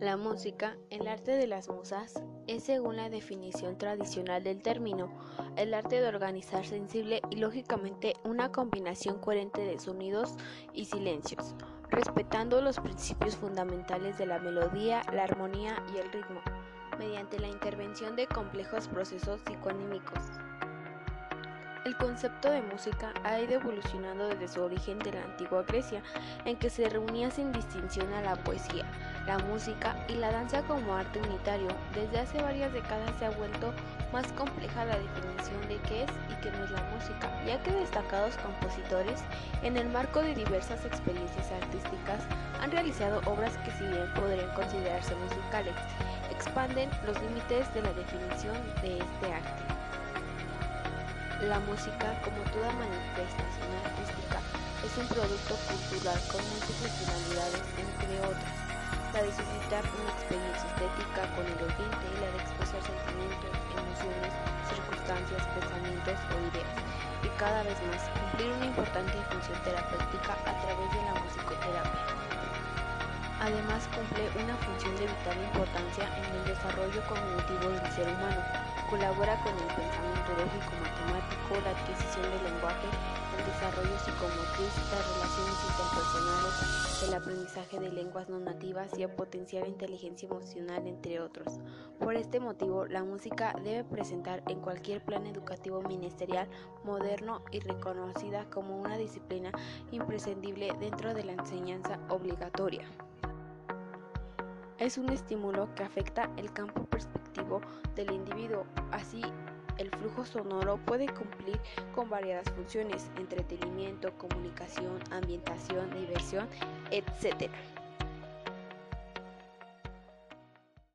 La música, el arte de las musas, es según la definición tradicional del término, el arte de organizar sensible y lógicamente una combinación coherente de sonidos y silencios, respetando los principios fundamentales de la melodía, la armonía y el ritmo, mediante la intervención de complejos procesos psicoanímicos. El concepto de música ha ido evolucionando desde su origen de la antigua Grecia, en que se reunía sin distinción a la poesía, la música y la danza como arte unitario. Desde hace varias décadas se ha vuelto más compleja la definición de qué es y qué no es la música, ya que destacados compositores, en el marco de diversas experiencias artísticas, han realizado obras que si bien podrían considerarse musicales, expanden los límites de la definición de este arte. La música, como toda manifestación artística, es un producto cultural con múltiples finalidades, entre otras, la suscitar una experiencia estética con el oyente y la de expresar sentimientos, emociones, circunstancias, pensamientos o ideas, y cada vez más cumplir una importante función terapéutica a través de la musicoterapia. Además cumple una función de vital importancia en el desarrollo cognitivo del ser humano, colabora con el pensamiento lógico matemático, la adquisición del lenguaje, el desarrollo psicomotriz, las relaciones interpersonales, el aprendizaje de lenguas no nativas y el potenciar inteligencia emocional, entre otros. Por este motivo, la música debe presentar en cualquier plan educativo ministerial moderno y reconocida como una disciplina imprescindible dentro de la enseñanza obligatoria. Es un estímulo que afecta el campo perspectivo del individuo, así el flujo sonoro puede cumplir con variadas funciones, entretenimiento, comunicación, ambientación, diversión, etc.